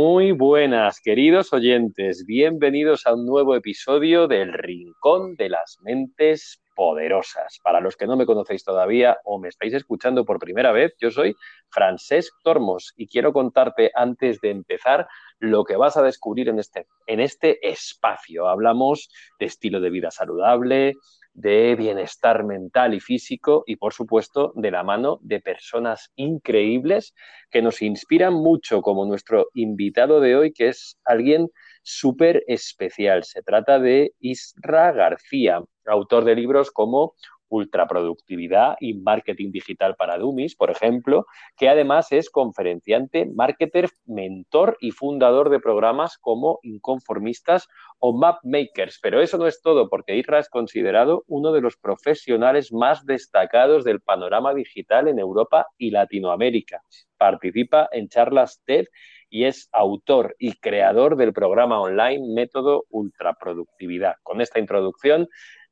Muy buenas, queridos oyentes. Bienvenidos a un nuevo episodio del Rincón de las Mentes Poderosas. Para los que no me conocéis todavía o me estáis escuchando por primera vez, yo soy Francesc Tormos y quiero contarte antes de empezar lo que vas a descubrir en este, en este espacio. Hablamos de estilo de vida saludable, de bienestar mental y físico y, por supuesto, de la mano de personas increíbles que nos inspiran mucho, como nuestro invitado de hoy, que es alguien súper especial. Se trata de Isra García, autor de libros como ultraproductividad y marketing digital para dummies, por ejemplo, que además es conferenciante, marketer, mentor y fundador de programas como Inconformistas o Mapmakers. Pero eso no es todo, porque Isra es considerado uno de los profesionales más destacados del panorama digital en Europa y Latinoamérica. Participa en charlas TED y es autor y creador del programa online Método Ultraproductividad. Con esta introducción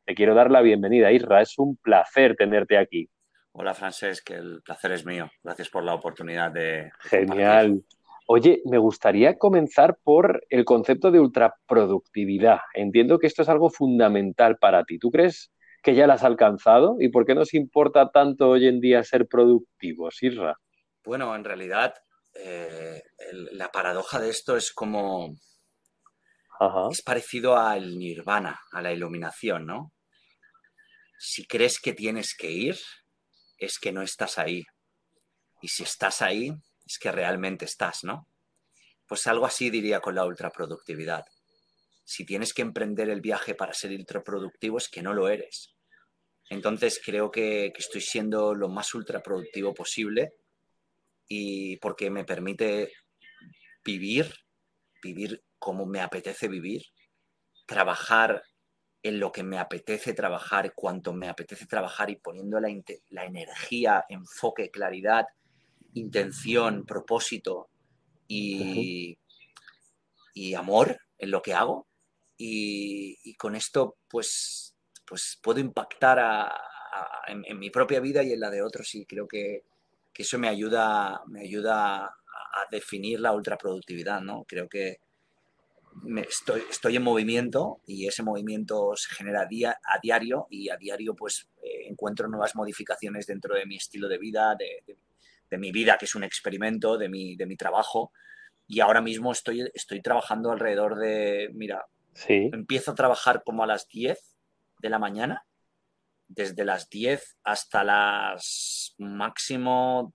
te quiero dar la bienvenida, Isra. Es un placer tenerte aquí. Hola, Francesc. El placer es mío. Gracias por la oportunidad de. Genial. Oye, me gustaría comenzar por el concepto de ultraproductividad. Entiendo que esto es algo fundamental para ti. ¿Tú crees que ya lo has alcanzado? ¿Y por qué nos importa tanto hoy en día ser productivos, Isra? Bueno, en realidad, eh, la paradoja de esto es como. Es parecido al nirvana, a la iluminación, ¿no? Si crees que tienes que ir, es que no estás ahí. Y si estás ahí, es que realmente estás, ¿no? Pues algo así diría con la ultraproductividad. Si tienes que emprender el viaje para ser ultraproductivo, es que no lo eres. Entonces creo que, estoy siendo lo más ultraproductivo posible y porque me permite vivir, vivir como me apetece vivir, trabajar en lo que me apetece trabajar, cuanto me apetece trabajar y poniendo la, la energía, enfoque, claridad, intención, propósito y, y, amor en lo que hago. Y, con esto, pues, pues puedo impactar en, mi propia vida y en la de otros. Y creo que, que eso me ayuda, me ayuda a, a definir la ultraproductividad, ¿no? Creo que, estoy, estoy en movimiento y ese movimiento se genera día, a diario y a diario pues eh, encuentro nuevas modificaciones dentro de mi estilo de vida, de, de, mi vida, que es un experimento, de mi, de mi trabajo. Y ahora mismo estoy, estoy trabajando alrededor de, mira, sí. empiezo a trabajar como a las 10 de la mañana, desde las 10 hasta las máximo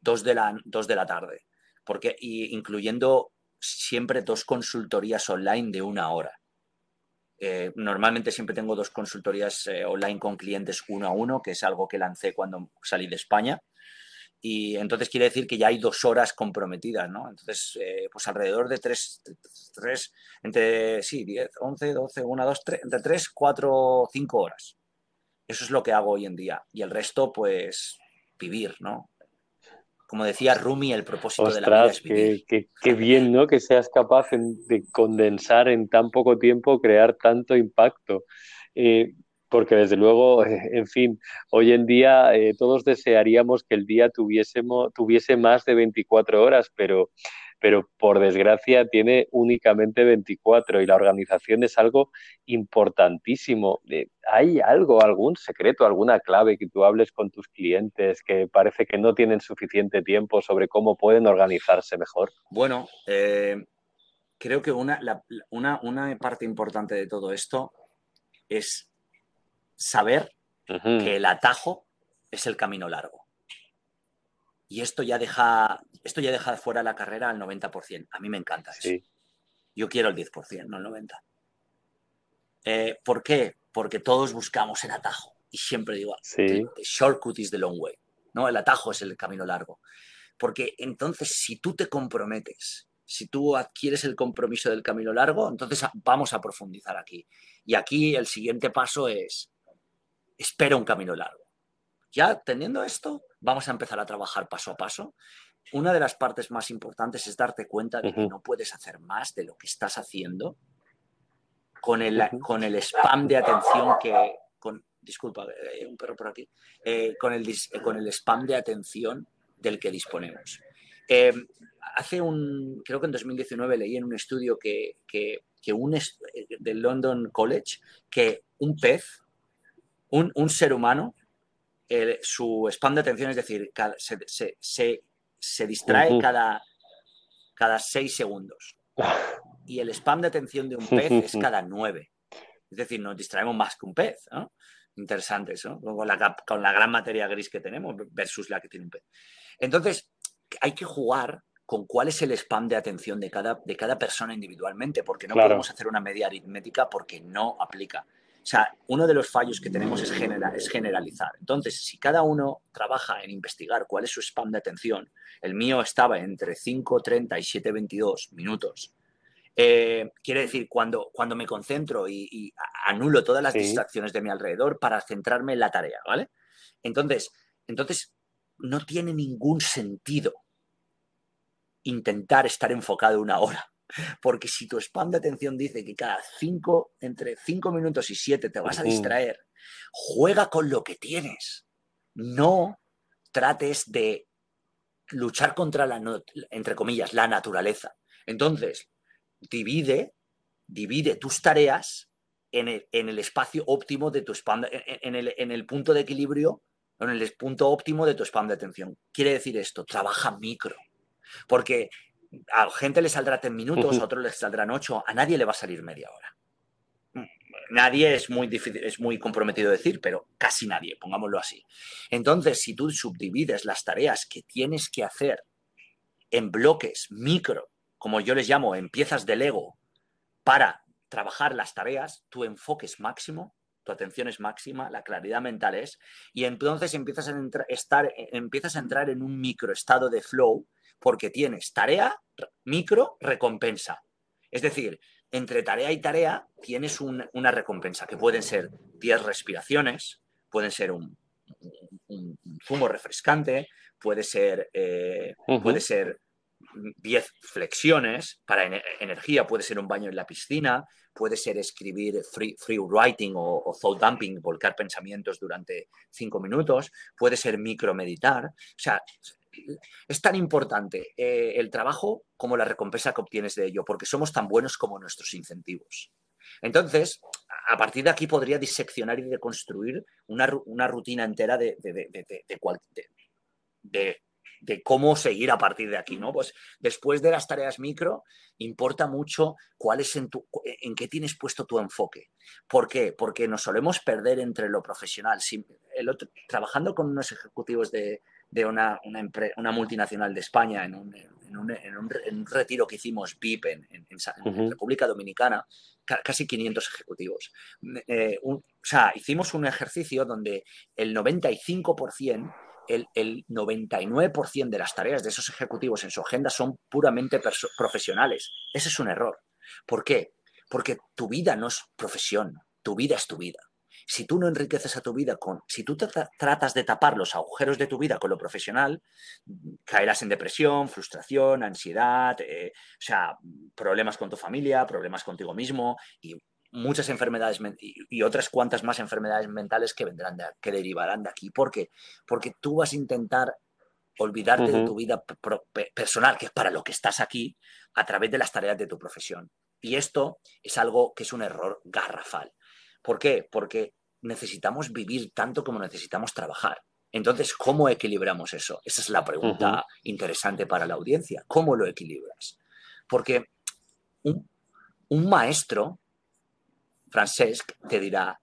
2 de la, 2 de la tarde, porque y incluyendo siempre dos consultorías online de una hora. Eh, normalmente siempre tengo dos consultorías eh, online con clientes uno a uno, que es algo que lancé cuando salí de España. Y entonces quiere decir que ya hay dos horas comprometidas, ¿no? Entonces, eh, pues alrededor de tres, tres, entre, sí, 10, 11, 12, 1, 2, 3, entre 3, 4, 5 horas. Eso es lo que hago hoy en día. Y el resto, pues, vivir, ¿no? Como decía Rumi, el propósito de la vida es vivir. Qué, bien, ¿no? Que seas capaz de condensar en tan poco tiempo, crear tanto impacto. Eh, porque desde luego, en fin, hoy en día eh, todos desearíamos que el día tuviésemos, tuviese más de 24 horas, pero pero por desgracia tiene únicamente 24 y la organización es algo importantísimo. Eh, ¿Hay algo, algún secreto, alguna clave que tú hables con tus clientes que parece que no tienen suficiente tiempo sobre cómo pueden organizarse mejor? Bueno, eh, creo que una, una, una, parte importante de todo esto es saber que el atajo es el camino largo. Y esto ya deja, esto ya deja fuera la carrera al 90%. A mí me encanta eso. Yo quiero el 10%, no el 90%. Eh, ¿Por qué? Porque todos buscamos el atajo. Y siempre digo, the, shortcut is the long way. ¿no? El atajo es el camino largo. Porque entonces, si tú te comprometes, si tú adquieres el compromiso del camino largo, entonces vamos a profundizar aquí. Y aquí el siguiente paso es, espera un camino largo. Ya teniendo esto, vamos a empezar a trabajar paso a paso. Una de las partes más importantes es darte cuenta de que no puedes hacer más de lo que estás haciendo con el, con el spam de atención que... Con, disculpa, hay un perro por aquí. Eh, con, el, con el spam de atención del que disponemos. Eh, hace un, creo que en 2019 leí en un estudio que, que, un del London College que un pez, un, un ser humano, su spam de atención, es decir, se, se, se, distrae cada, cada seis segundos. Y el spam de atención de un pez es cada nueve. Es decir, nos distraemos más que un pez. ¿no? Interesante eso, con la, con la gran materia gris que tenemos versus la que tiene un pez. Entonces, hay que jugar con cuál es el spam de atención de cada, de cada persona individualmente, porque no podemos hacer una media aritmética porque no aplica. O sea, uno de los fallos que tenemos es, es generalizar. Entonces, si cada uno trabaja en investigar cuál es su spam de atención, el mío estaba entre 5.30 y 7.22 minutos. Eh, quiere decir, cuando, cuando me concentro y, anulo todas las distracciones de mi alrededor para centrarme en la tarea, ¿vale? Entonces, entonces, no tiene ningún sentido intentar estar enfocado una hora. Porque si tu spam de atención dice que cada cinco, entre cinco minutos y siete te vas a distraer, juega con lo que tienes. No trates de luchar contra la, entre comillas, la naturaleza. Entonces, divide, divide tus tareas en el, espacio óptimo de tu spam, en, el, en el punto de equilibrio, en el punto óptimo de tu spam de atención. Quiere decir esto, trabaja micro. Porque a gente le saldrá 10 minutos, a otros le saldrán 8, a nadie le va a salir media hora. Nadie es muy difícil, es muy comprometido decir, pero casi nadie, pongámoslo así. Entonces, si tú subdivides las tareas que tienes que hacer en bloques micro, como yo les llamo, en piezas de Lego, para trabajar las tareas, tu enfoque es máximo, tu atención es máxima, la claridad mental es, y entonces empiezas a, estar, empiezas a entrar en un micro estado de flow porque tienes tarea, micro, recompensa. Es decir, entre tarea y tarea tienes una recompensa, que pueden ser 10 respiraciones, pueden ser un, zumo refrescante, puede ser, eh, puede ser 10 flexiones para energía, puede ser un baño en la piscina, puede ser escribir free, writing o, o, thought dumping, volcar pensamientos durante 5 minutos, puede ser micromeditar. O sea, es tan importante eh, el trabajo como la recompensa que obtienes de ello, porque somos tan buenos como nuestros incentivos. Entonces, a partir de aquí podría diseccionar y deconstruir una, una rutina entera de, de, de, cómo seguir a partir de aquí, ¿no? Pues después de las tareas micro, importa mucho cuál es en, tu, en qué tienes puesto tu enfoque. ¿Por qué? Porque nos solemos perder entre lo profesional. el trabajando con unos ejecutivos de, de una, una, multinacional de España en un, en, un, en, un, retiro que hicimos VIP en, en República Dominicana, casi 500 ejecutivos. Eh, o sea, hicimos un ejercicio donde el 95%, el, el 99% de las tareas de esos ejecutivos en su agenda son puramente profesionales. Ese es un error. ¿Por qué? Porque tu vida no es profesión, tu vida es tu vida si tú no enriqueces a tu vida con, si tú tratas de tapar los agujeros de tu vida con lo profesional, caerás en depresión, frustración, ansiedad, eh, o sea, problemas con tu familia, problemas contigo mismo y muchas enfermedades y, otras cuantas más enfermedades mentales que vendrán, que derivarán de aquí. ¿Por qué? Porque tú vas a intentar olvidarte de tu vida personal, que es para lo que estás aquí, a través de las tareas de tu profesión. Y esto es algo que es un error garrafal. ¿Por qué? Porque necesitamos vivir tanto como necesitamos trabajar. Entonces, ¿cómo equilibramos eso? Esa es la pregunta interesante para la audiencia. ¿Cómo lo equilibras? Porque un, maestro, Francesc, te dirá,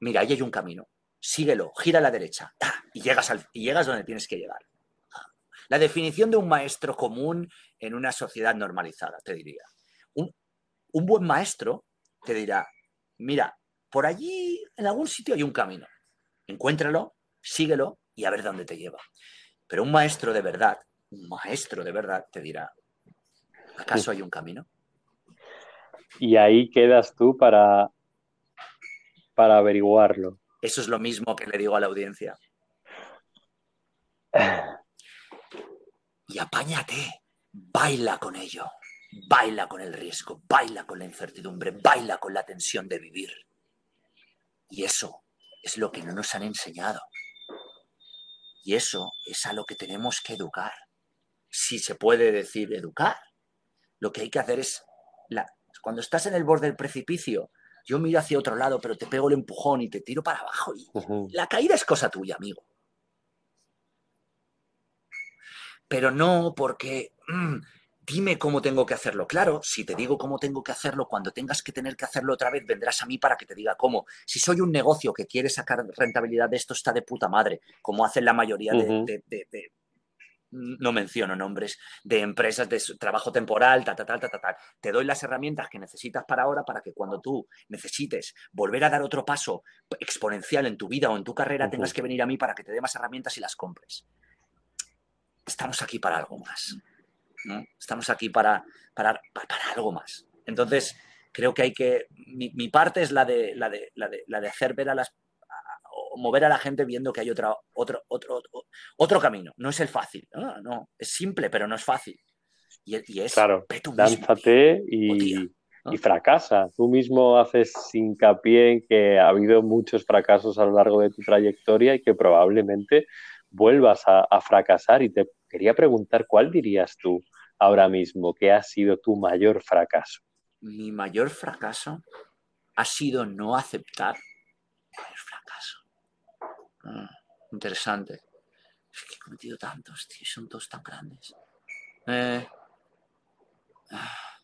mira, ahí hay un camino, síguelo, gira a la derecha y llegas, al, y llegas donde tienes que llegar. La definición de un maestro común en una sociedad normalizada, te diría. Un, un buen maestro te dirá, mira, por allí, en algún sitio hay un camino. Encuéntralo, síguelo y a ver dónde te lleva. Pero un maestro de verdad, un maestro de verdad te dirá, ¿acaso hay un camino? Y ahí quedas tú para, para averiguarlo. Eso es lo mismo que le digo a la audiencia. Y apáñate, baila con ello, baila con el riesgo, baila con la incertidumbre, baila con la tensión de vivir. Y eso es lo que no nos han enseñado. Y eso es a lo que tenemos que educar. si se puede decir educar. Lo que hay que hacer es, la, cuando estás en el borde del precipicio, yo miro hacia otro lado, pero te pego el empujón y te tiro para abajo. Y La caída es cosa tuya, amigo. Pero no porque mm, dime cómo tengo que hacerlo. Claro, si te digo cómo tengo que hacerlo, cuando tengas que tener que hacerlo otra vez, vendrás a mí para que te diga cómo. Si soy un negocio que quiere sacar rentabilidad de esto, está de puta madre, como hacen la mayoría de, no menciono nombres de empresas de trabajo temporal, ta, ta, ta, ta, ta, Te doy las herramientas que necesitas para ahora para que cuando tú necesites volver a dar otro paso exponencial en tu vida o en tu carrera, tengas que venir a mí para que te dé más herramientas y las compres. Estamos aquí para algo más. Estamos aquí para, para, algo más. Entonces, creo que hay que. Mi, parte es la de, la, de, la, de, la de hacer ver a las mover a la gente viendo que hay otra, otro, otro, otro, camino. No es el fácil, no, es simple, pero no es fácil. Y, es claro, lánzate y, y, fracasa. Tú mismo haces hincapié en que ha habido muchos fracasos a lo largo de tu trayectoria y que probablemente vuelvas a, a fracasar. Y te quería preguntar, ¿cuál dirías tú ahora mismo que ha sido tu mayor fracaso? Mi mayor fracaso ha sido no aceptar Ah, interesante. Es que he cometido tantos, tío, son todos tan grandes. Eh, ah,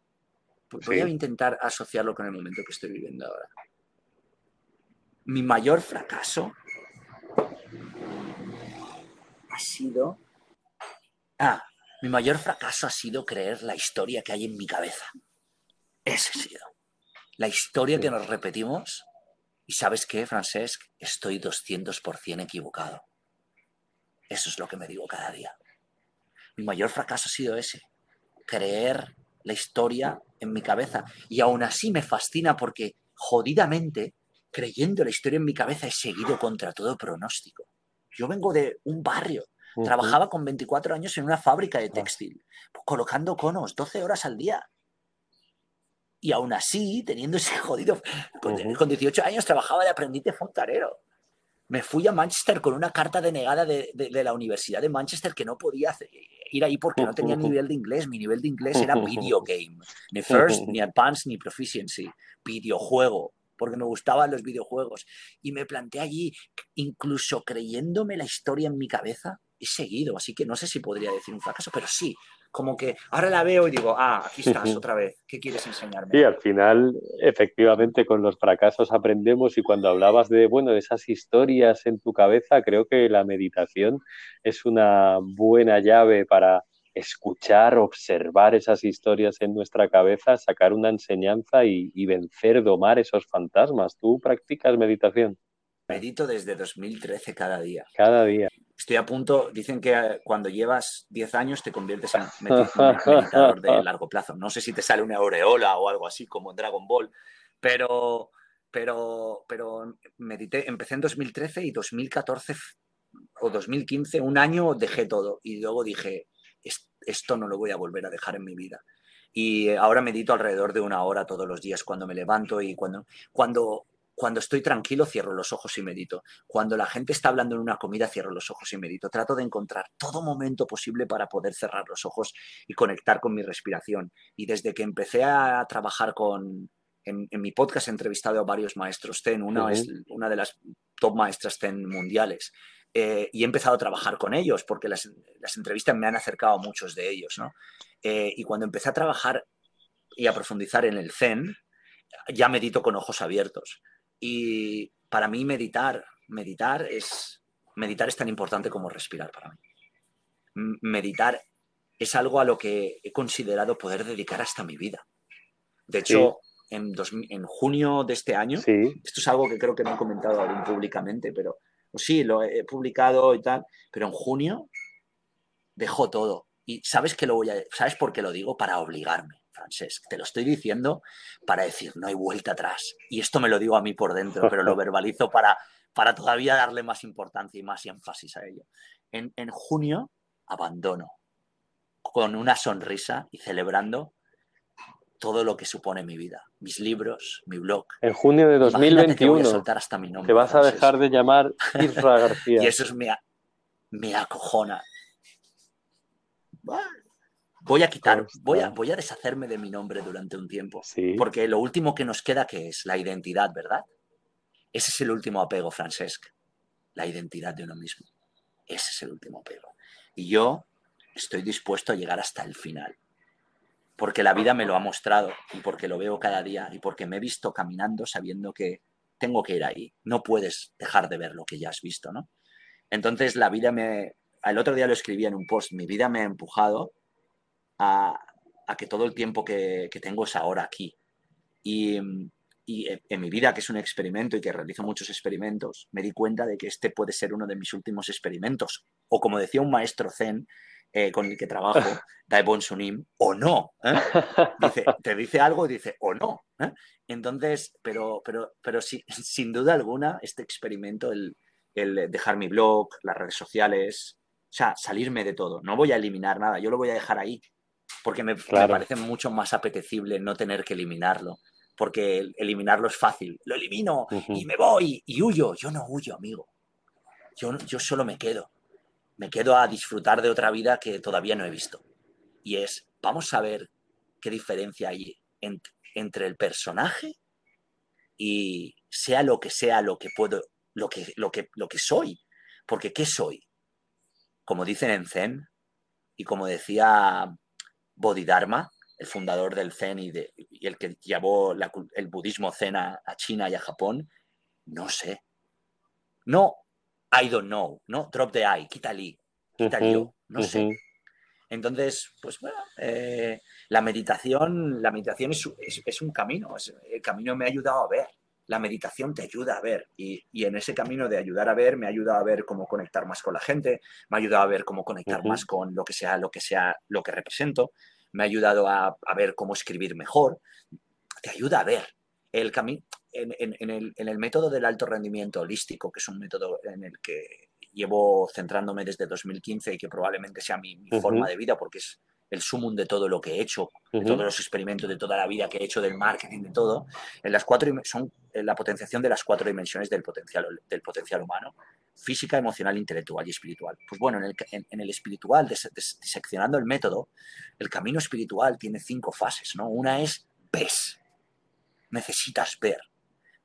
pues voy a intentar asociarlo con el momento que estoy viviendo ahora. Mi mayor fracaso ha sido... Ah, mi mayor fracaso ha sido creer la historia que hay en mi cabeza. Ese ha sido. La historia que nos repetimos y sabes qué, Francesc, estoy 200% equivocado. Eso es lo que me digo cada día. Mi mayor fracaso ha sido ese, creer la historia en mi cabeza. Y aún así me fascina porque jodidamente, creyendo la historia en mi cabeza, he seguido contra todo pronóstico. Yo vengo de un barrio, trabajaba con 24 años en una fábrica de textil, colocando conos 12 horas al día. Y aún así, teniendo ese jodido, con, 18 años trabajaba de aprendiz de fontanero. Me fui a Manchester con una carta denegada de, de, la Universidad de Manchester que no podía ir ahí porque no tenía nivel de inglés. Mi nivel de inglés era video game. Ni first, ni advanced, ni proficiency. Videojuego porque me gustaban los videojuegos. Y me planté allí, incluso creyéndome la historia en mi cabeza, he seguido. Así que no sé si podría decir un fracaso, pero sí, como que ahora la veo y digo, ah, aquí estás otra vez, ¿qué quieres enseñarme? Sí, al final, efectivamente, con los fracasos aprendemos y cuando hablabas de, bueno, de esas historias en tu cabeza, creo que la meditación es una buena llave para escuchar, observar esas historias en nuestra cabeza, sacar una enseñanza y, y vencer, domar esos fantasmas. ¿Tú practicas meditación? Medito desde 2013 cada día. Cada día estoy a punto, dicen que eh, cuando llevas 10 años te conviertes en meditador de largo plazo. No sé si te sale una aureola o algo así como en Dragon Ball, pero, pero, pero medité, empecé en 2013 y 2014 o 2015, un año dejé todo y luego dije, esto no lo voy a volver a dejar en mi vida. Y ahora medito alrededor de una hora todos los días cuando me levanto y cuando, cuando cuando estoy tranquilo, cierro los ojos y medito. Cuando la gente está hablando en una comida, cierro los ojos y medito. Trato de encontrar todo momento posible para poder cerrar los ojos y conectar con mi respiración. Y desde que empecé a trabajar con, en, mi podcast he entrevistado a varios maestros TEN, una es una de las top maestras TEN mundiales. Eh, y he empezado a trabajar con ellos porque las, entrevistas me han acercado a muchos de ellos. ¿no? Eh, y cuando empecé a trabajar y a profundizar en el Zen, ya medito con ojos abiertos. Y para mí meditar, meditar es, meditar es tan importante como respirar para mí. Meditar es algo a lo que he considerado poder dedicar hasta mi vida. De hecho, en, en, junio de este año, esto es algo que creo que no he comentado aún públicamente, pero pues sí, lo he publicado y tal, pero en junio dejo todo. Y sabes que lo voy a, ¿sabes por qué lo digo? Para obligarme. Francesc, te lo estoy diciendo para decir, no hay vuelta atrás. Y esto me lo digo a mí por dentro, pero lo verbalizo para, para todavía darle más importancia y más énfasis a ello. En, junio abandono con una sonrisa y celebrando todo lo que supone mi vida, mis libros, mi blog. En junio de 2021 hasta mi nombre, te vas a dejar de llamar Isra García. y eso es, me, me acojona Voy a quitar, voy a, voy a deshacerme de mi nombre durante un tiempo. Porque lo último que nos queda que es la identidad, ¿verdad? Ese es el último apego, Francesc. La identidad de uno mismo. Ese es el último apego. Y yo estoy dispuesto a llegar hasta el final. Porque la vida me lo ha mostrado y porque lo veo cada día y porque me he visto caminando sabiendo que tengo que ir ahí. No puedes dejar de ver lo que ya has visto, ¿no? Entonces la vida me... El otro día lo escribí en un post, mi vida me ha empujado a, que todo el tiempo que, tengo es ahora aquí. Y, en mi vida, que es un experimento y que realizo muchos experimentos, me di cuenta de que este puede ser uno de mis últimos experimentos. O como decía un maestro zen eh, con el que trabajo, Daibon Sunim, o no. ¿eh? Dice, te dice algo y dice, o no. ¿eh? Entonces, pero, pero, pero sin duda alguna, este experimento, el, el dejar mi blog, las redes sociales, o sea, salirme de todo. No voy a eliminar nada, yo lo voy a dejar ahí porque me, parece mucho más apetecible no tener que eliminarlo, porque eliminarlo es fácil. Lo elimino y me voy y huyo. Yo no huyo, amigo. Yo, yo solo me quedo. Me quedo a disfrutar de otra vida que todavía no he visto. Y es, vamos a ver qué diferencia hay entre el personaje y sea lo que sea lo que puedo, lo que, lo que, lo que soy. Porque ¿qué soy? Como dicen en Zen, y como decía Bodhidharma, el fundador del Zen y, el que llevó el budismo Zen a, China y a Japón, no sé. No, I don't know, ¿no? Drop the I, quita el quita yo, no sé. Entonces, pues bueno, eh, la meditación, la meditación es, un camino, el camino me ha ayudado a ver, la meditación te ayuda a ver y, en ese camino de ayudar a ver me ha ayudado a ver cómo conectar más con la gente, me ha ayudado a ver cómo conectar más con lo que sea lo que sea lo que represento, me ha ayudado a, ver cómo escribir mejor, te ayuda a ver el camino en, el, método del alto rendimiento holístico, que es un método en el que llevo centrándome desde 2015 y que probablemente sea mi, forma de vida porque es el sumum de todo lo que he hecho, de todos los experimentos de toda la vida que he hecho del marketing, de todo, en las cuatro son la potenciación de las cuatro dimensiones del potencial, del potencial humano, física, emocional, intelectual y espiritual. Pues bueno, en el, en, el espiritual, diseccionando el método, el camino espiritual tiene cinco fases, ¿no? Una es ves, necesitas ver,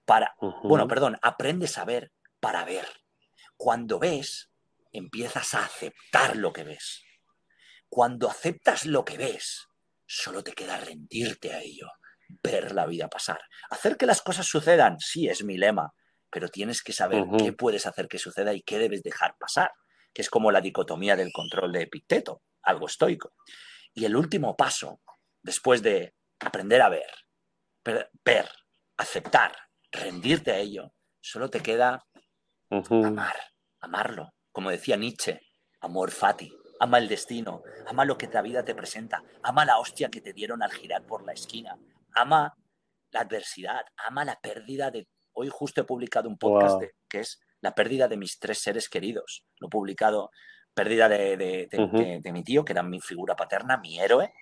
para, bueno, perdón, aprendes a ver para ver. Cuando ves, empiezas a aceptar lo que ves cuando aceptas lo que ves, solo te queda rendirte a ello, ver la vida pasar. Hacer que las cosas sucedan, sí, es mi lema, pero tienes que saber qué puedes hacer que suceda y qué debes dejar pasar, que es como la dicotomía del control de Epicteto, algo estoico. Y el último paso, después de aprender a ver, ver, aceptar, rendirte a ello, solo te queda amar, amarlo. Como decía Nietzsche, amor fati, ama el destino, ama lo que la vida te presenta, ama la hostia que te dieron al girar por la esquina, ama la adversidad, ama la pérdida de... Hoy justo he publicado un podcast que es la pérdida de mis tres seres queridos. Lo he publicado, pérdida de, mi tío, que era mi figura paterna, mi héroe,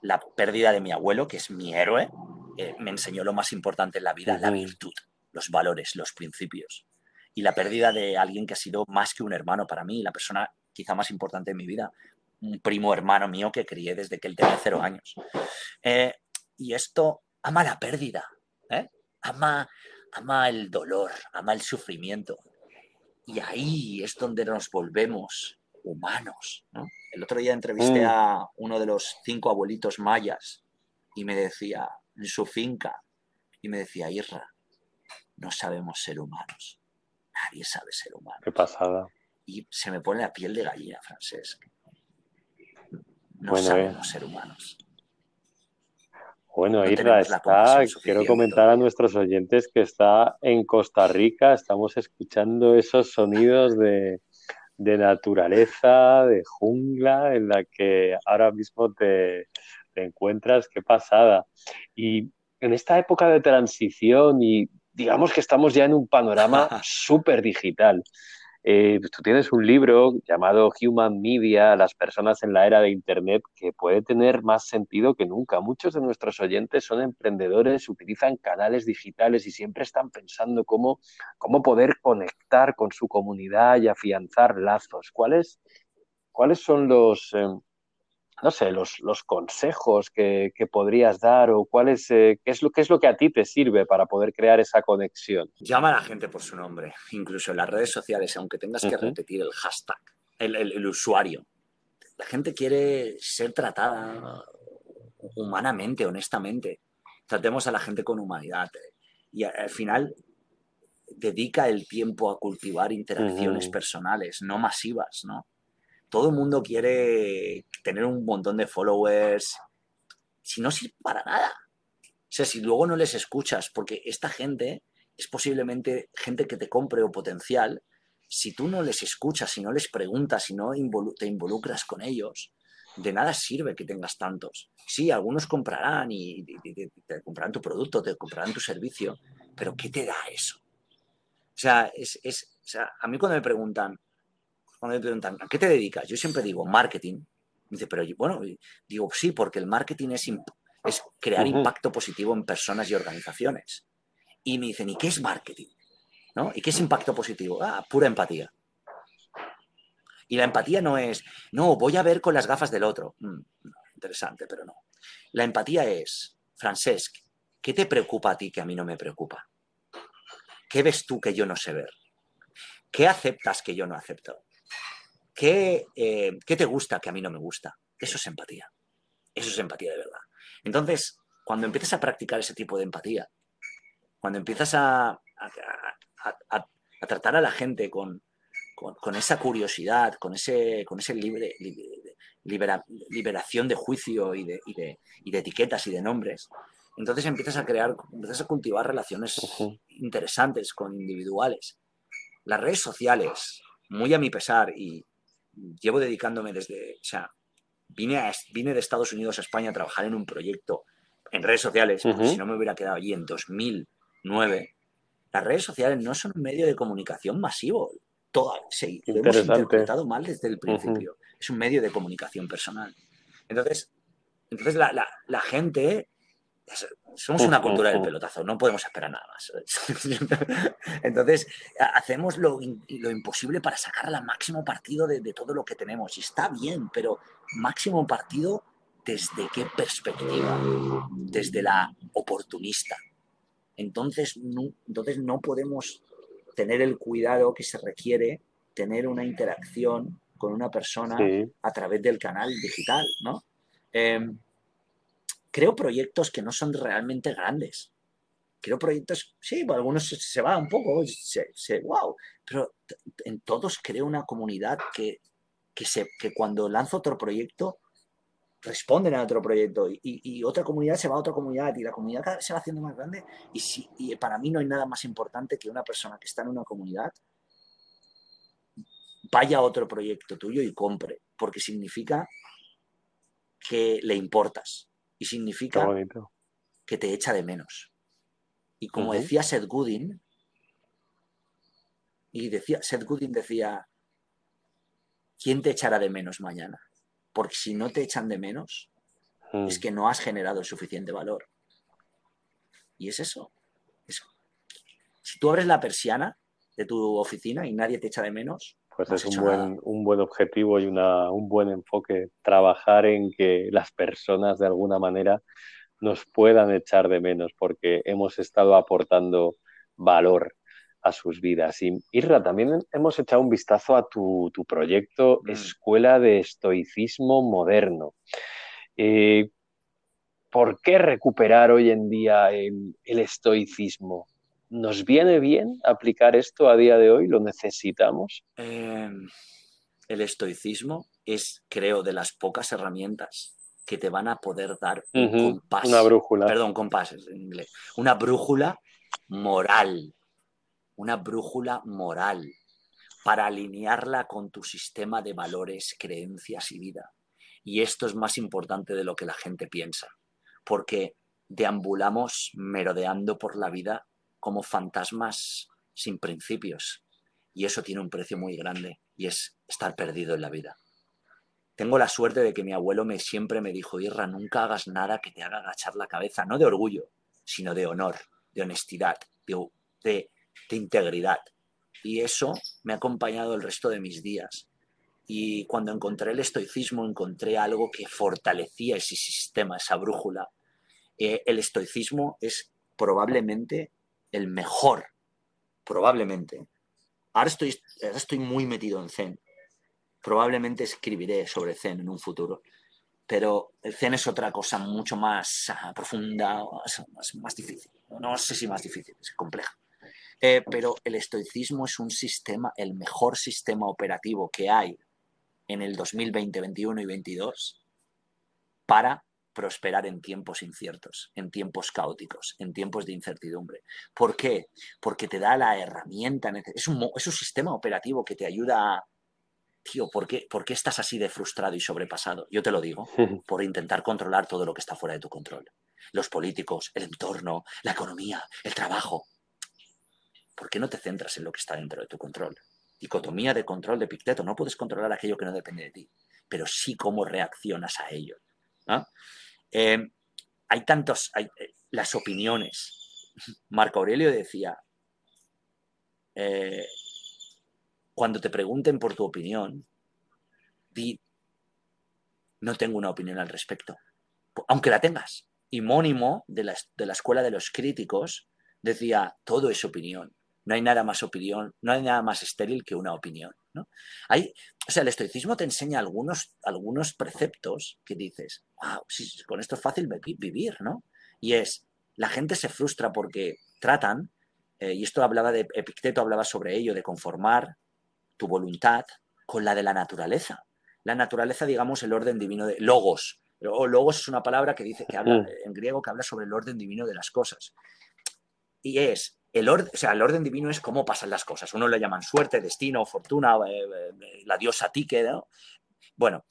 la pérdida de mi abuelo, que es mi héroe, eh, me enseñó lo más importante en la vida, la virtud, los valores, los principios. Y la pérdida de alguien que ha sido más que un hermano para mí, la persona quizá más importante en mi vida, un primo hermano mío que crié desde que él tenía cero años. Eh, y esto ama la pérdida, ¿eh? ama, ama el dolor, ama el sufrimiento. Y ahí es donde nos volvemos humanos. El otro día entrevisté mm. a uno de los cinco abuelitos mayas y me decía, en su finca, y me decía, Irra, no sabemos ser humanos. Nadie sabe ser humano. Qué pasada y se me pone la piel de gallina, Francesc. No sabemos eh. ser humanos. Bueno, Isla está, quiero comentar a nuestros oyentes que está en Costa Rica, estamos escuchando esos sonidos de, naturaleza, de jungla, en la que ahora mismo te, te encuentras, qué pasada. Y en esta época de transición y digamos que estamos ya en un panorama súper digital. Eh, tú tienes un libro llamado Human Media, las personas en la era de Internet, que puede tener más sentido que nunca. Muchos de nuestros oyentes son emprendedores, utilizan canales digitales y siempre están pensando cómo, cómo poder conectar con su comunidad y afianzar lazos. ¿Cuáles, cuáles son los, em, no sé, los, los consejos que, podrías dar o cuál es, eh, qué, es lo, qué es lo que a ti te sirve para poder crear esa conexión. Llama a la gente por su nombre, incluso en las redes sociales, aunque tengas que repetir el hashtag, el, usuario. La gente quiere ser tratada humanamente, honestamente. Tratemos a la gente con humanidad. Y al final dedica el tiempo a cultivar interacciones personales, no masivas, ¿no? Todo el mundo quiere tener un montón de followers, si no sirve para nada. O sea, si luego no les escuchas, porque esta gente es posiblemente gente que te compre o potencial, si tú no les escuchas, si no les preguntas, si no te involucras con ellos, de nada sirve que tengas tantos. Sí, algunos comprarán y, te comprarán tu producto, te comprarán tu servicio, pero ¿qué te da eso? O sea, es, o sea, a mí cuando me preguntan, cuando me preguntan, ¿a qué te dedicas? Yo siempre digo, marketing. dice, pero bueno, digo, sí, porque el marketing es, es crear impacto positivo en personas y organizaciones. Y me dicen, ¿y qué es marketing? ¿No? ¿Y qué es impacto positivo? Ah, pura empatía. Y la empatía no es, no, voy a ver con las gafas del otro. Mm, interesante, pero no. La empatía es, Francesc, ¿qué te preocupa a ti que a mí no me preocupa? ¿Qué ves tú que yo no sé ver? ¿Qué aceptas que yo no acepto? Eh, ¿Qué, te gusta que a mí no me gusta? Eso es empatía. Eso es empatía de verdad. Entonces, cuando empiezas a practicar ese tipo de empatía, cuando empiezas a, tratar a la gente con, esa curiosidad, con ese, con ese libre, liberación de juicio y de, etiquetas y de nombres, entonces empiezas a crear, empiezas a cultivar relaciones interesantes con individuales. Las redes sociales, muy a mi pesar, y, llevo dedicándome desde, o sea, vine, vine de Estados Unidos a España a trabajar en un proyecto en redes sociales, porque si no me hubiera quedado allí en 2009. Las redes sociales no son un medio de comunicación masivo. Todo, sí, lo hemos interpretado mal desde el principio. Es un medio de comunicación personal. Entonces, entonces la, la, la gente somos una cultura del pelotazo, no podemos esperar nada más. Entonces, hacemos lo, imposible para sacar el máximo partido de, todo lo que tenemos. Y está bien, pero máximo partido desde qué perspectiva? Desde la oportunista. Entonces no, entonces no podemos tener el cuidado que se requiere tener una interacción con una persona a través del canal digital, ¿no? Em, creo proyectos que no son realmente grandes. Creo proyectos, sí, pues algunos se, va un poco, se, wow, pero en todos creo una comunidad que, que, se, que cuando lanzo otro proyecto responden a otro proyecto y, otra comunidad se va a otra comunidad y la comunidad se va haciendo más grande y, si, y para mí no hay nada más importante que una persona que está en una comunidad vaya a otro proyecto tuyo y compre, porque significa que le importas, y significa que te echa de menos. Y como decía Seth Godin, y decía, Seth Godin decía, ¿quién te echará de menos mañana? Porque si no te echan de menos, es mm. que no has generado el suficiente valor. Y es eso. Si tú abres la persiana de tu oficina y nadie te echa de menos, pues es un buen, un buen objetivo y una, un buen enfoque, trabajar en que las personas de alguna manera nos puedan echar de menos porque hemos estado aportando valor a sus vidas. Y Irra, también hemos echado un vistazo a tu, proyecto mm. Escuela de Estoicismo Moderno. Eh, ¿Por qué recuperar hoy en día el estoicismo? ¿Nos viene bien aplicar esto a día de hoy? ¿Lo necesitamos? Em, el estoicismo es, creo, de las pocas herramientas que te van a poder dar un compás. Una brújula. Perdón, compás en inglés. Una brújula moral. Una brújula moral para alinearla con tu sistema de valores, creencias y vida. Y esto es más importante de lo que la gente piensa, porque deambulamos merodeando por la vida como fantasmas sin principios. Y eso tiene un precio muy grande y es estar perdido en la vida. Tengo la suerte de que mi abuelo me, siempre me dijo, Irra, nunca hagas nada que te haga agachar la cabeza, no de orgullo, sino de honor, de honestidad, de, de integridad. Y eso me ha acompañado el resto de mis días. Y cuando encontré el estoicismo, encontré algo que fortalecía ese sistema, esa brújula. Eh, el estoicismo es probablemente el mejor, probablemente. Ahora estoy, ahora estoy muy metido en Zen. Probablemente escribiré sobre Zen en un futuro. Pero el Zen es otra cosa mucho más ah, profunda, más, más, difícil. No sé si más difícil, es compleja. Eh, pero el estoicismo es un sistema, el mejor sistema operativo que hay en el 2020, 21 y 22 para prosperar en tiempos inciertos, en tiempos caóticos, en tiempos de incertidumbre. ¿Por qué? Porque te da la herramienta, es un, es un sistema operativo que te ayuda a, tío, ¿por qué, ¿por qué estás así de frustrado y sobrepasado? Yo te lo digo, por intentar controlar todo lo que está fuera de tu control. Los políticos, el entorno, la economía, el trabajo. ¿Por qué no te centras en lo que está dentro de tu control? dicotomía de control de Picteto. No puedes controlar aquello que no depende de ti, pero sí cómo reaccionas a ello. Eh, hay tantos, hay, eh, las opiniones. Marco Aurelio decía, eh, cuando te pregunten por tu opinión, di, no tengo una opinión al respecto, aunque la tengas. Y Mónimo, de la, de la escuela de los críticos, decía, todo es opinión no hay nada más opinión, no hay nada más estéril que una opinión. ¿no? Hay, o sea, el estoicismo te enseña algunos, algunos preceptos que dices, wow, con esto es fácil vivir, ¿no? Y es, la gente se frustra porque tratan, eh, y esto hablaba de, Epicteto hablaba sobre ello, de conformar tu voluntad con la de la naturaleza. La naturaleza, digamos, el orden divino de logos. O logos es una palabra que dice que habla en griego que habla sobre el orden divino de las cosas. Y es el, orden, o sea, el orden divino es cómo pasan las cosas. Uno le llaman suerte, destino, fortuna, eh, eh, la diosa Tique. ¿no? Bueno,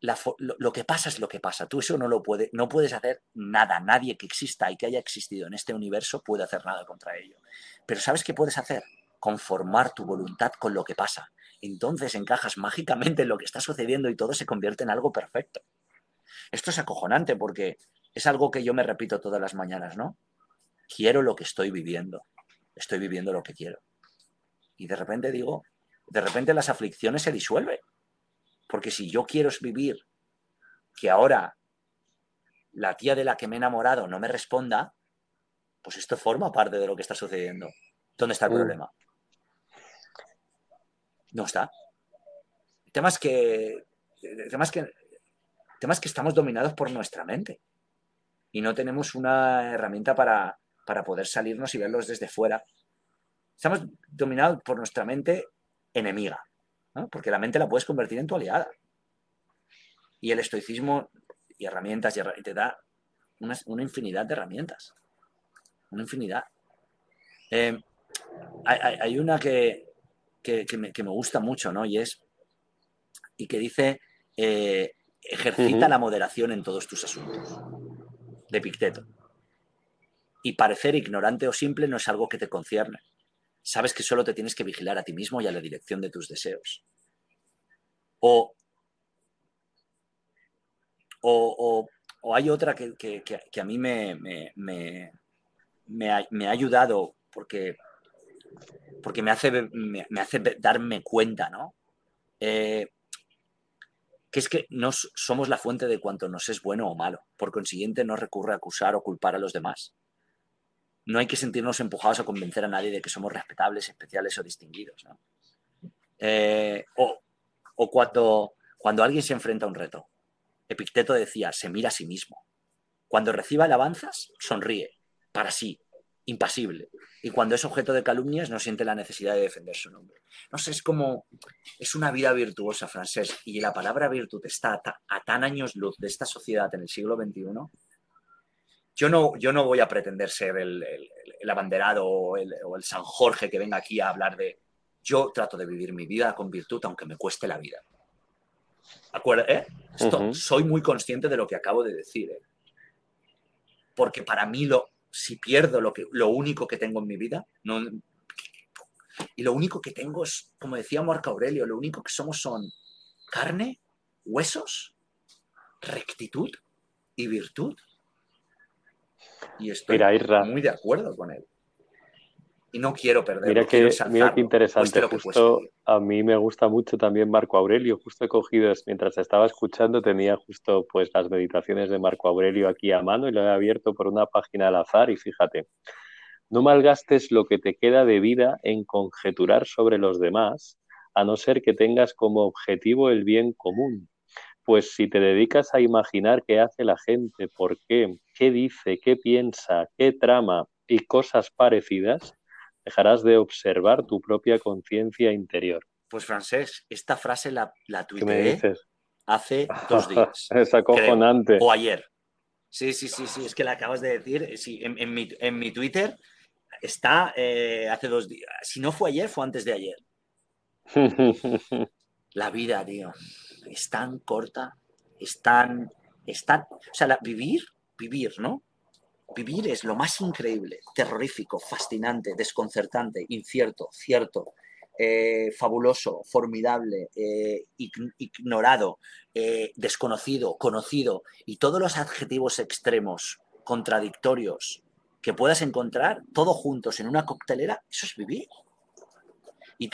lo, que pasa es lo que pasa. Tú eso no lo puedes, no puedes hacer nada. Nadie que exista y que haya existido en este universo puede hacer nada contra ello. Pero ¿sabes qué puedes hacer? Conformar tu voluntad con lo que pasa. Entonces encajas mágicamente en lo que está sucediendo y todo se convierte en algo perfecto. Esto es acojonante porque es algo que yo me repito todas las mañanas, ¿no? Quiero lo que estoy viviendo estoy viviendo lo que quiero. Y de repente digo, de repente las aflicciones se disuelven. Porque si yo quiero vivir que ahora la tía de la que me he enamorado no me responda, pues esto forma parte de lo que está sucediendo. ¿Dónde está el mm. problema? No está. El tema es que, el tema es que, el tema es que estamos dominados por nuestra mente y no tenemos una herramienta para, para poder salirnos y verlos desde fuera. Estamos dominados por nuestra mente enemiga, porque la mente la puedes convertir en tu aliada. Y el estoicismo y herramientas y te da una, infinidad de herramientas. Una infinidad. Eh, hay, una que, me, gusta mucho, ¿no? Y es, y que dice, eh, ejercita la moderación en todos tus asuntos, de Picteto. Y parecer ignorante o simple no es algo que te concierne. Sabes que solo te tienes que vigilar a ti mismo y a la dirección de tus deseos. O, o, hay otra que, a mí me, me, ha, ayudado porque, porque me, hace, me, hace darme cuenta, ¿no? Eh, que es que no somos la fuente de cuanto nos es bueno o malo. Por consiguiente, no recurre a acusar o culpar a los demás no hay que sentirnos empujados a convencer a nadie de que somos respetables, especiales o distinguidos. Eh, o, cuando, cuando alguien se enfrenta a un reto. Epicteto decía, se mira a sí mismo. Cuando reciba alabanzas, sonríe, para sí, impasible. Y cuando es objeto de calumnias, no siente la necesidad de defender su nombre. No sé, es como, es una vida virtuosa, francés. Y la palabra virtud está a, a tan años luz de esta sociedad en el siglo XXI yo no, yo no voy a pretender ser el, abanderado o el, San Jorge que venga aquí a hablar de... Yo trato de vivir mi vida con virtud aunque me cueste la vida. ¿Acuerda? Eh? Soy muy consciente de lo que acabo de decir. ¿eh? Porque para mí, lo, si pierdo lo, que, lo único que tengo en mi vida, no, y lo único que tengo es, como decía Marco Aurelio, lo único que somos son carne, huesos, rectitud y virtud. Y estoy muy de acuerdo con él. y no quiero perderlo. Mira que, mira qué interesante. Justo a mí me gusta mucho también Marco Aurelio. Justo he cogido, mientras estaba escuchando, tenía justo pues las meditaciones de Marco Aurelio aquí a mano y lo he abierto por una página al azar y fíjate, no malgastes lo que te queda de vida en conjeturar sobre los demás, a no ser que tengas como objetivo el bien común. Pues si te dedicas a imaginar qué hace la gente, por qué, qué dice, qué piensa, qué trama y cosas parecidas, dejarás de observar tu propia conciencia interior. Pues Francés, esta frase la, la tuiteé hace dos días. es acojonante. o ayer. Sí, sí, sí, sí, es que la acabas de decir. Sí, en, mi, Twitter está eh, hace dos días. Si no fue ayer, fue antes de ayer. la vida, tío, es tan corta, es tan, es o sea, vivir, vivir, ¿no? Vivir es lo más increíble, terrorífico, fascinante, desconcertante, incierto, cierto, eh, fabuloso, formidable, eh, ignorado, eh, desconocido, conocido y todos los adjetivos extremos, contradictorios que puedas encontrar, todos juntos en una coctelera, eso es vivir. Y,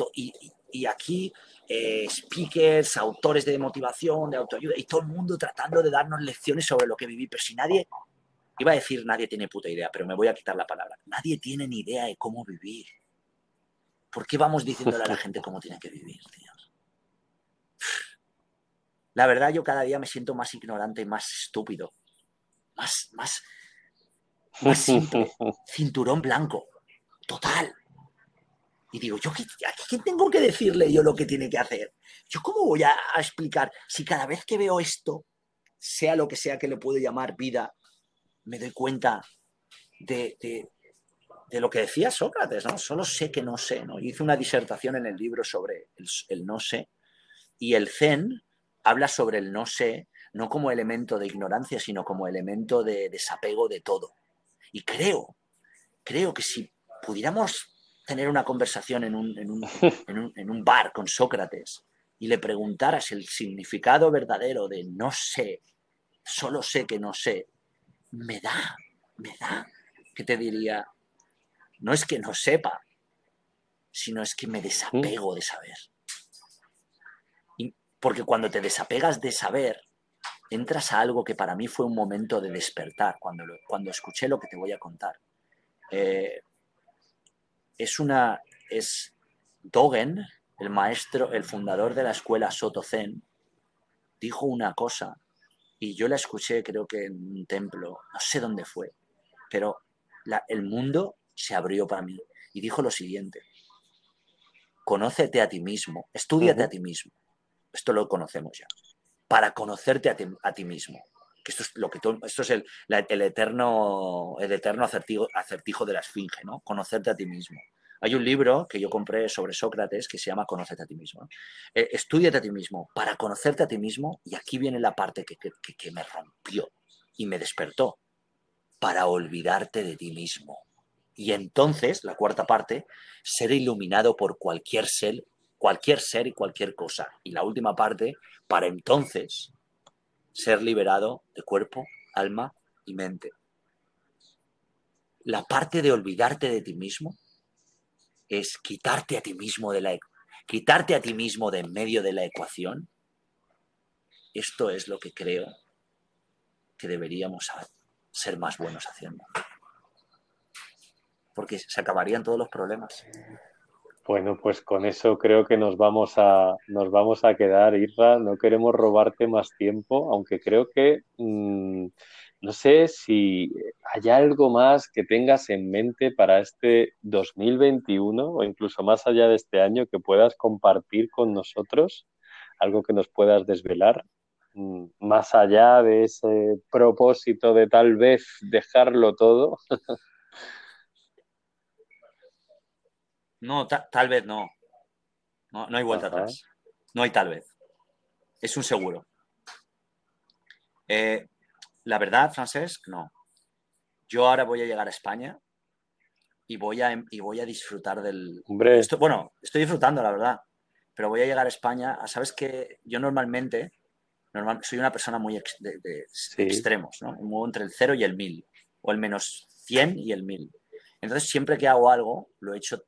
aquí speakers, autores de motivación, de autoayuda, y todo el mundo tratando de darnos lecciones sobre lo que vivir, pero si nadie Iba a decir nadie tiene puta idea, pero me voy a quitar la palabra. Nadie tiene ni idea de cómo vivir. ¿Por qué vamos diciéndole a la gente cómo tiene que vivir, tío? La verdad, yo cada día me siento más ignorante y más estúpido. Más, más, más simple. Cinturón blanco. Total. Y digo, ¿yo qué, qué, tengo que decirle yo lo que tiene que hacer? ¿Yo cómo voy a explicar si cada vez que veo esto, sea lo que sea que le puedo llamar vida, me doy cuenta de, lo que decía Sócrates, ¿no? Solo sé que no sé, ¿no? hice una disertación en el libro sobre el, no sé y el Zen habla sobre el no sé no como elemento de ignorancia, sino como elemento de desapego de todo. Y creo, creo que si pudiéramos tener una conversación en un, en un, en un bar con Sócrates y le preguntaras el significado verdadero de no sé, solo sé que no sé, me da, me da, que te diría, no es que no sepa, sino es que me desapego de saber. porque cuando te desapegas de saber, entras a algo que para mí fue un momento de despertar, cuando, cuando escuché lo que te voy a contar. Eh, es una, es Dogen, el maestro, el fundador de la escuela Soto Zen, dijo una cosa y yo la escuché creo que en un templo, no sé dónde fue, pero el mundo se abrió para mí y dijo lo siguiente, conócete a ti mismo, estudiate a ti mismo, esto lo conocemos ya, para conocerte a ti, mismo, que esto es lo que esto es el, el, eterno el eterno acertijo, acertijo de la esfinge, ¿no? Conocerte a ti mismo. Hay un libro que yo compré sobre Sócrates que se llama Conócete a ti mismo. Eh, a ti mismo para conocerte a ti mismo y aquí viene la parte que, que me rompió y me despertó para olvidarte de ti mismo. Y entonces, la cuarta parte, ser iluminado por cualquier ser, cualquier ser y cualquier cosa. Y la última parte, para entonces ser liberado de cuerpo, alma y mente. La parte de olvidarte de ti mismo es quitarte a ti mismo de la quitarte a ti mismo en medio de la ecuación. Esto es lo que creo que deberíamos ser más buenos haciendo. Porque se acabarían todos los problemas. Bueno, pues con eso creo que nos vamos a, nos vamos a quedar, Irra. No queremos robarte más tiempo, aunque creo que mm, no sé si hay algo más que tengas en mente para este 2021 o incluso más allá de este año que puedas compartir con nosotros, algo que nos puedas desvelar, mm, más allá de ese propósito de tal vez dejarlo todo. No, tal vez no. no. hay vuelta atrás. No hay tal vez. Es un seguro. Eh, la verdad, Francesc, no. Yo ahora voy a llegar a España y voy a, y voy a disfrutar del... Hombre. bueno, estoy disfrutando, la verdad, pero voy a llegar a España. Sabes que yo normalmente normal, soy una persona muy de, extremos, ¿no? Muevo entre el 0 y el 1000, o el menos 100 y el 1000. Entonces, siempre que hago algo, lo he hecho.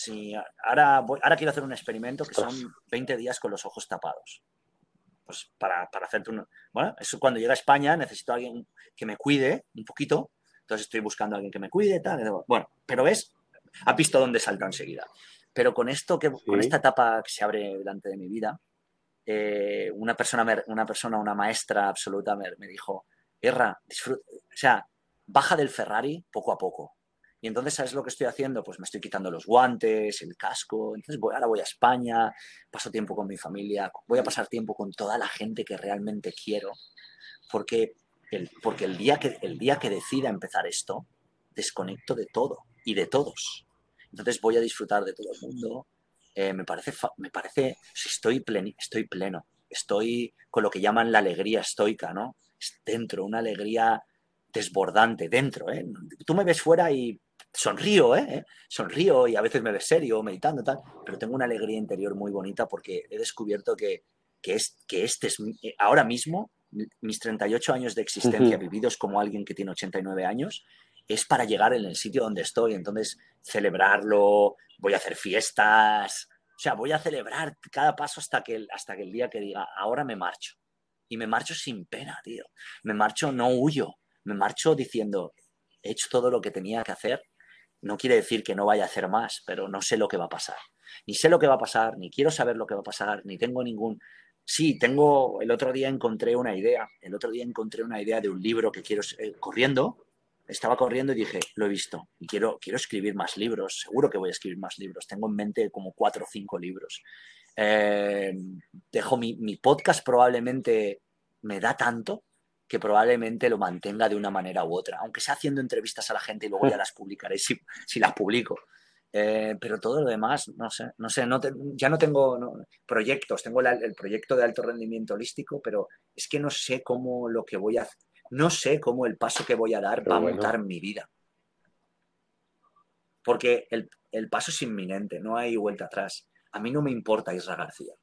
Si, ahora, ahora quiero hacer un experimento que son 20 días con los ojos tapados. Pues para, para hacerte un. Bueno, eso cuando llegue a España necesito a alguien que me cuide un poquito. Entonces estoy buscando a alguien que me cuide, tal. Bueno, pero ves, ha visto dónde salta enseguida. Pero con esto, que, con esta etapa que se abre delante de mi vida, eh, una, persona, una persona, una maestra absoluta me, me dijo, Erra, disfruta, o sea, baja del Ferrari poco a poco. Y entonces, ¿sabes lo que estoy haciendo? Pues me estoy quitando los guantes, el casco. Entonces, voy, ahora voy a España, paso tiempo con mi familia, voy a pasar tiempo con toda la gente que realmente quiero. Porque el, porque el, día, que, el día que decida empezar esto, desconecto de todo y de todos. Entonces, voy a disfrutar de todo el mundo. Eh, me parece, me parece, estoy, estoy pleno. Estoy con lo que llaman la alegría estoica, ¿no? Dentro, una alegría desbordante dentro. ¿eh? Tú me ves fuera y sonrío, ¿eh? ¿eh? Sonrío y a veces me ves serio, meditando, tal, pero tengo una alegría interior muy bonita porque he descubierto que, es, que este es, eh, ahora mismo, mis 38 años de existencia vividos como alguien que tiene 89 años, es para llegar en el sitio donde estoy. Entonces, celebrarlo, voy a hacer fiestas, o sea, voy a celebrar cada paso hasta que, hasta que el día que diga, ahora me marcho. Y me marcho sin pena, tío. Me marcho, no huyo. Me marcho diciendo, he hecho todo lo que tenía que hacer no quiere decir que no vaya a hacer más, pero no sé lo que va a pasar. Ni sé lo que va a pasar, ni quiero saber lo que va a pasar, ni tengo ningún... Sí, tengo, el otro día encontré una idea, el otro día encontré una idea de un libro que quiero, eh, corriendo, estaba corriendo y dije, lo he visto, y quiero, quiero escribir más libros, seguro que voy a escribir más libros, tengo en mente como cuatro o cinco libros. Eh, dejo mi, mi podcast probablemente me da tanto que probablemente lo mantenga de una manera u otra, aunque sea haciendo entrevistas a la gente y luego ya las publicaré si, si las publico. Eh, pero todo lo demás, no sé, no sé, no ya no tengo proyectos, tengo el proyecto de alto rendimiento holístico, pero es que no sé cómo lo que voy a, no sé cómo el paso que voy a dar va a montar mi vida. Porque el, el, paso es inminente, no hay vuelta atrás. A mí no me importa Isra García.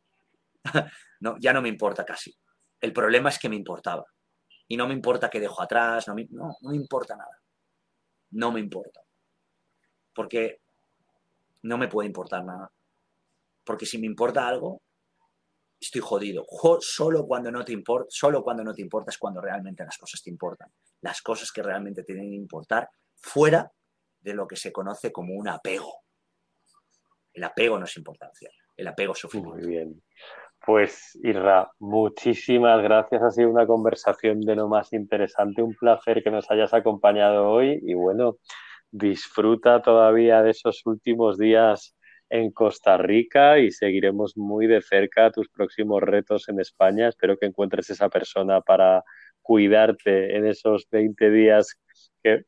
no, ya no me importa casi. El problema es que me importaba y no me importa qué dejo atrás, no me, no, me importa nada. No me importa. Porque no me puede importar nada. Porque si me importa algo, estoy jodido. solo cuando no te importa, solo cuando no te importa es cuando realmente las cosas te importan. Las cosas que realmente tienen que importar fuera de lo que se conoce como un apego. El apego no es importancia, el apego es sufrimiento. Muy bien. Pues Irra, muchísimas gracias. Ha sido una conversación de lo más interesante. Un placer que nos hayas acompañado hoy y bueno, disfruta todavía de esos últimos días en Costa Rica y seguiremos muy de cerca tus próximos retos en España. Espero que encuentres esa persona para cuidarte en esos 20 días que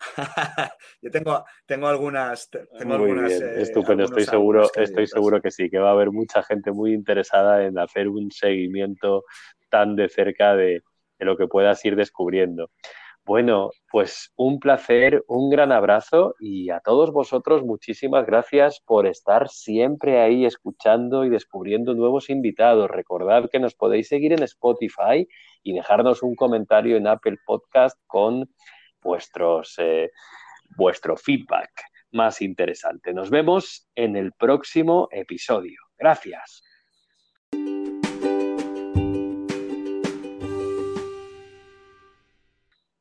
Yo tengo, tengo algunas. Tengo algunas eh, estupendo. Estoy seguro, estoy seguro que sí, que va a haber mucha gente muy interesada en hacer un seguimiento tan de cerca de, lo que puedas ir descubriendo. Bueno, pues un placer, un gran abrazo y a todos vosotros muchísimas gracias por estar siempre ahí escuchando y descubriendo nuevos invitados. Recordad que nos podéis seguir en Spotify y dejarnos un comentario en Apple Podcast con vuestros, eh, vuestro feedback más interesante. Nos vemos en el próximo episodio. Gracias.